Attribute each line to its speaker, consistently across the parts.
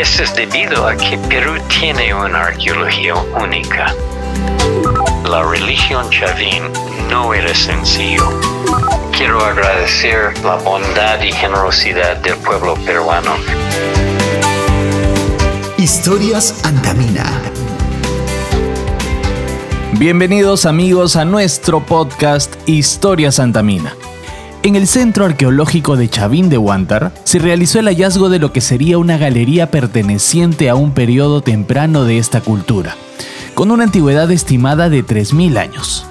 Speaker 1: Es debido a que Perú tiene una arqueología única. La religión chavín no era sencillo. Quiero agradecer la bondad y generosidad del pueblo peruano.
Speaker 2: Historias Antamina.
Speaker 3: Bienvenidos amigos a nuestro podcast Historias Antamina. En el Centro Arqueológico de Chavín de Huántar se realizó el hallazgo de lo que sería una galería perteneciente a un periodo temprano de esta cultura, con una antigüedad estimada de 3.000 años.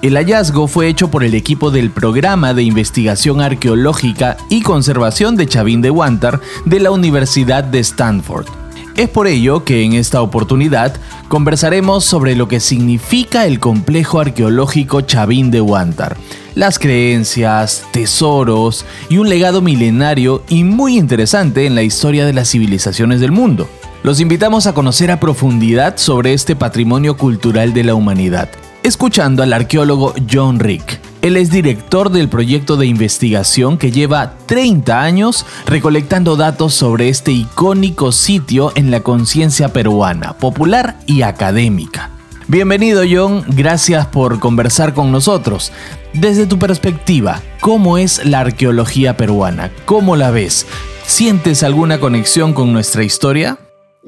Speaker 3: El hallazgo fue hecho por el equipo del Programa de Investigación Arqueológica y Conservación de Chavín de Huántar de la Universidad de Stanford. Es por ello que en esta oportunidad conversaremos sobre lo que significa el complejo arqueológico Chavín de Huántar, las creencias, tesoros y un legado milenario y muy interesante en la historia de las civilizaciones del mundo. Los invitamos a conocer a profundidad sobre este patrimonio cultural de la humanidad, escuchando al arqueólogo John Rick. Él es director del proyecto de investigación que lleva 30 años recolectando datos sobre este icónico sitio en la conciencia peruana, popular y académica. Bienvenido John, gracias por conversar con nosotros. Desde tu perspectiva, ¿cómo es la arqueología peruana? ¿Cómo la ves? ¿Sientes alguna conexión con nuestra historia?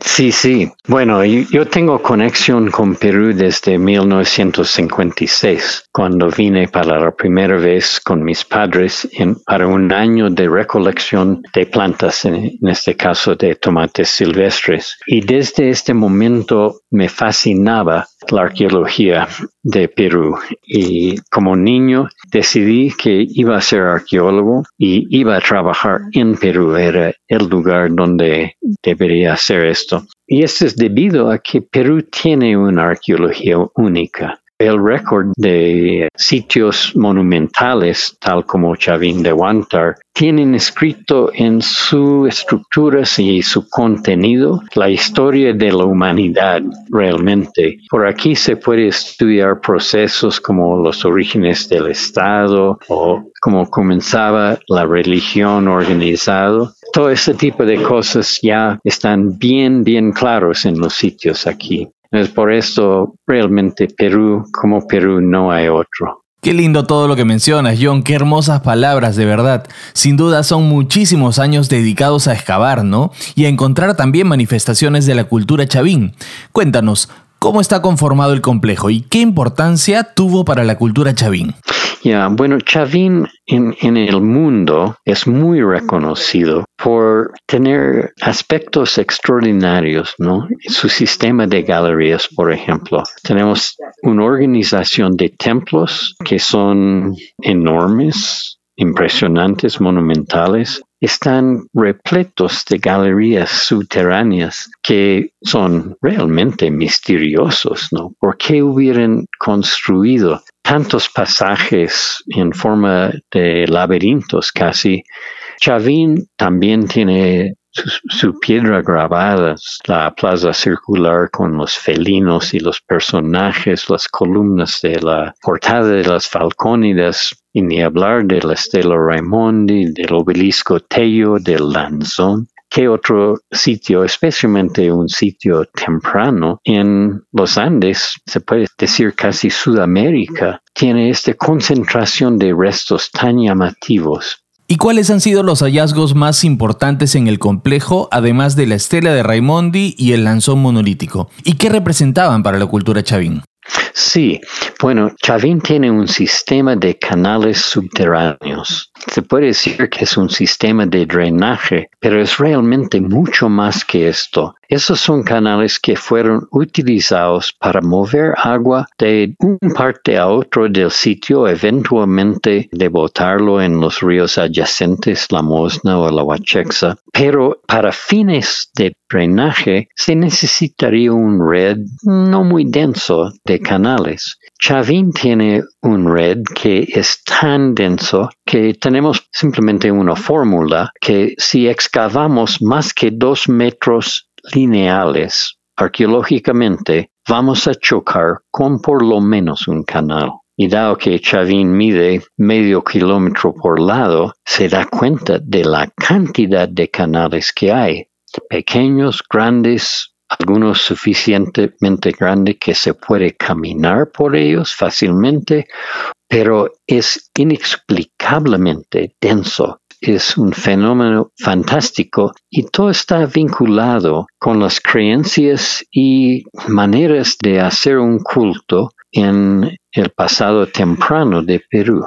Speaker 1: Sí, sí. Bueno, yo tengo conexión con Perú desde 1956, cuando vine para la primera vez con mis padres para un año de recolección de plantas, en, este caso de tomates silvestres. Y desde este momento me fascinaba la arqueología de Perú. Y como niño decidí que iba a ser arqueólogo y iba a trabajar en Perú. Era el lugar donde debería hacer esto. Y esto es debido a que Perú tiene una arqueología única el récord de sitios monumentales, tal como Chavín de Huántar, tienen escrito en sus estructuras y su contenido la historia de la humanidad realmente. Por aquí se puede estudiar procesos como los orígenes del Estado o cómo comenzaba la religión organizada. Todo ese tipo de cosas ya están bien, bien claros en los sitios aquí. Es por eso realmente Perú como Perú no hay otro.
Speaker 3: Qué lindo todo lo que mencionas, John, qué hermosas palabras, de verdad. Sin duda son muchísimos años dedicados a excavar, ¿no? Y a encontrar también manifestaciones de la cultura chavín. Cuéntanos, ¿cómo está conformado el complejo y qué importancia tuvo para la cultura chavín?
Speaker 1: Ya, bueno, Chavín en, en, el mundo es muy reconocido por tener aspectos extraordinarios, ¿no? Su sistema de galerías, por ejemplo. Tenemos una organización de templos que son enormes, impresionantes, monumentales, están repletos de galerías subterráneas que son realmente misteriosos, ¿no? ¿Por qué hubieran construido tantos pasajes en forma de laberintos casi? Chavín también tiene su, piedra grabada, la plaza circular con los felinos y los personajes, las columnas de la portada de las falcónidas, y ni hablar de la Estela Raimondi, del obelisco Tello, del Lanzón. ¿Qué otro sitio, especialmente un sitio temprano en los Andes, se puede decir casi Sudamérica, tiene esta concentración de restos tan llamativos?
Speaker 3: ¿Y cuáles han sido los hallazgos más importantes en el complejo, además de la estela de Raimondi y el lanzón monolítico? ¿Y qué representaban para la cultura chavín?
Speaker 1: Sí, bueno, Chavín tiene un sistema de canales subterráneos. Se puede decir que es un sistema de drenaje, pero es realmente mucho más que esto. Esos son canales que fueron utilizados para mover agua de un parte a otro del sitio, eventualmente de botarlo en los ríos adyacentes, la Mosna o la Huachexa. Pero para fines de drenaje se necesitaría un red no muy denso de canales. Chavín tiene un red que es tan denso que tenemos simplemente una fórmula que si excavamos más que dos metros lineales arqueológicamente, vamos a chocar con por lo menos un canal. Y dado que Chavín mide medio kilómetro por lado, se da cuenta de la cantidad de canales que hay. pequeños, grandes, algunos suficientemente grandes que se puede caminar por ellos fácilmente, pero es inexplicablemente denso. Es un fenómeno fantástico y todo está vinculado con las creencias y maneras de hacer un culto en el pasado temprano de Perú.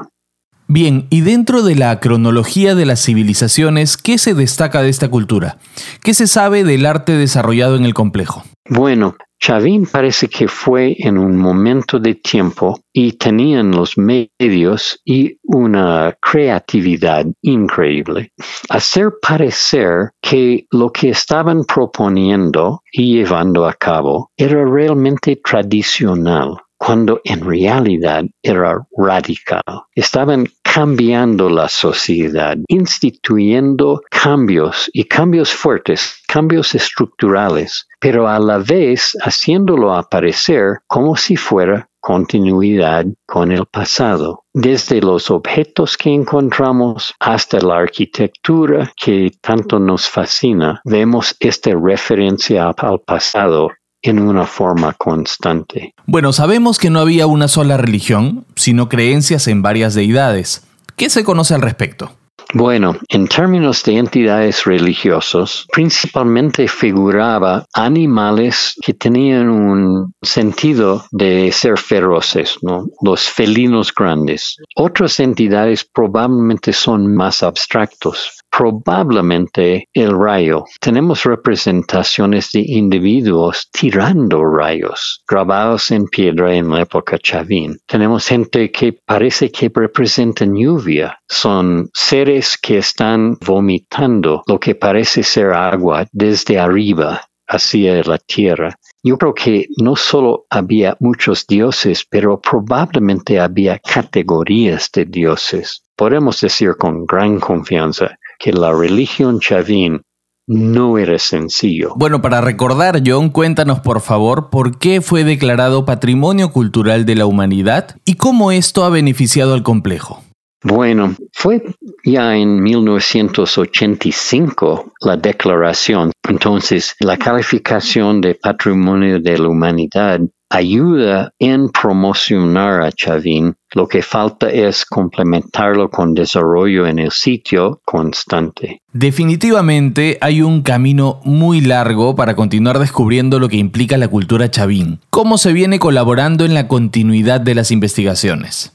Speaker 3: Bien, y dentro de la cronología de las civilizaciones, ¿qué se destaca de esta cultura? ¿Qué se sabe del arte desarrollado en el complejo?
Speaker 1: Bueno, Chavín parece que fue en un momento de tiempo y tenían los medios y una creatividad increíble. Hacer parecer que lo que estaban proponiendo y llevando a cabo era realmente tradicional cuando en realidad era radical. Estaban cambiando la sociedad, instituyendo cambios y cambios fuertes, cambios estructurales, pero a la vez haciéndolo aparecer como si fuera continuidad con el pasado. Desde los objetos que encontramos hasta la arquitectura que tanto nos fascina, vemos esta referencia al pasado en una forma constante.
Speaker 3: Bueno, sabemos que no había una sola religión, sino creencias en varias deidades. ¿Qué se conoce al respecto?
Speaker 1: Bueno, en términos de entidades religiosos, principalmente figuraba animales que tenían un sentido de ser feroces, ¿no? Los felinos grandes. Otras entidades probablemente son más abstractos, probablemente el rayo. Tenemos representaciones de individuos tirando rayos, grabados en piedra en la época Chavín. Tenemos gente que parece que representan lluvia. Son seres que están vomitando lo que parece ser agua desde arriba hacia la tierra. Yo creo que no solo había muchos dioses, pero probablemente había categorías de dioses. Podemos decir con gran confianza que la religión chavín no era sencillo.
Speaker 3: Bueno, para recordar, John, cuéntanos por favor por qué fue declarado Patrimonio Cultural de la Humanidad y cómo esto ha beneficiado al complejo.
Speaker 1: Bueno, fue ya en 1985 la declaración. Entonces, la calificación de Patrimonio de la Humanidad ayuda en promocionar a Chavín. Lo que falta es complementarlo con desarrollo en el sitio constante.
Speaker 3: Definitivamente hay un camino muy largo para continuar descubriendo lo que implica la cultura chavín. ¿Cómo se viene colaborando en la continuidad de las investigaciones?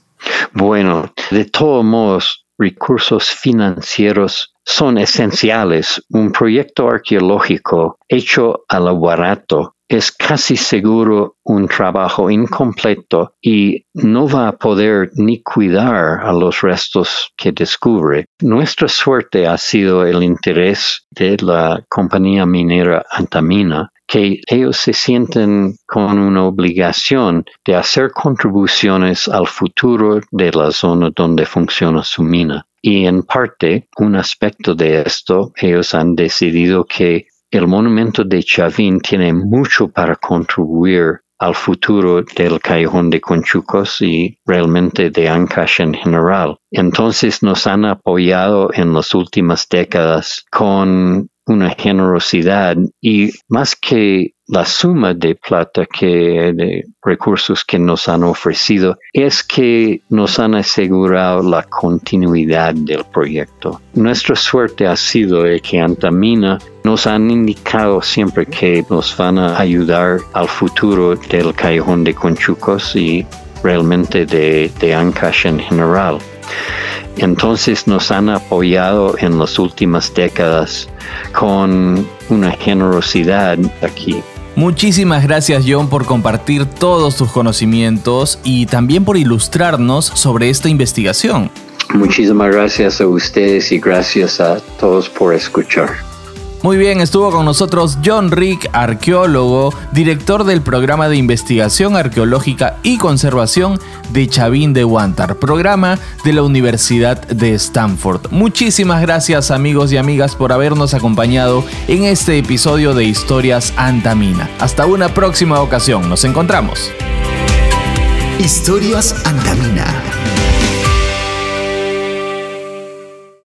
Speaker 1: Bueno, de todos modos, recursos financieros son esenciales. Un proyecto arqueológico hecho a lo barato es casi seguro un trabajo incompleto y no va a poder ni cuidar a los restos que descubre. Nuestra suerte ha sido el interés de la compañía minera Antamina que ellos se sienten con una obligación de hacer contribuciones al futuro de la zona donde funciona su mina. Y en parte, un aspecto de esto, ellos han decidido que el monumento de Chavín tiene mucho para contribuir al futuro del callejón de Conchucos y realmente de Ancash en general. Entonces nos han apoyado en las últimas décadas con una generosidad y más que la suma de plata que de recursos que nos han ofrecido es que nos han asegurado la continuidad del proyecto. Nuestra suerte ha sido que Antamina nos han indicado siempre que nos van a ayudar al futuro del callejón de Conchucos y realmente de, de Ancash en general. Entonces nos han apoyado en las últimas décadas con una generosidad aquí.
Speaker 3: Muchísimas gracias John por compartir todos tus conocimientos y también por ilustrarnos sobre esta investigación.
Speaker 1: Muchísimas gracias a ustedes y gracias a todos por escuchar.
Speaker 3: Muy bien, estuvo con nosotros John Rick, arqueólogo, director del programa de investigación arqueológica y conservación de Chavín de Huántar, programa de la Universidad de Stanford. Muchísimas gracias amigos y amigas por habernos acompañado en este episodio de Historias Antamina. Hasta una próxima ocasión, nos encontramos.
Speaker 2: Historias Antamina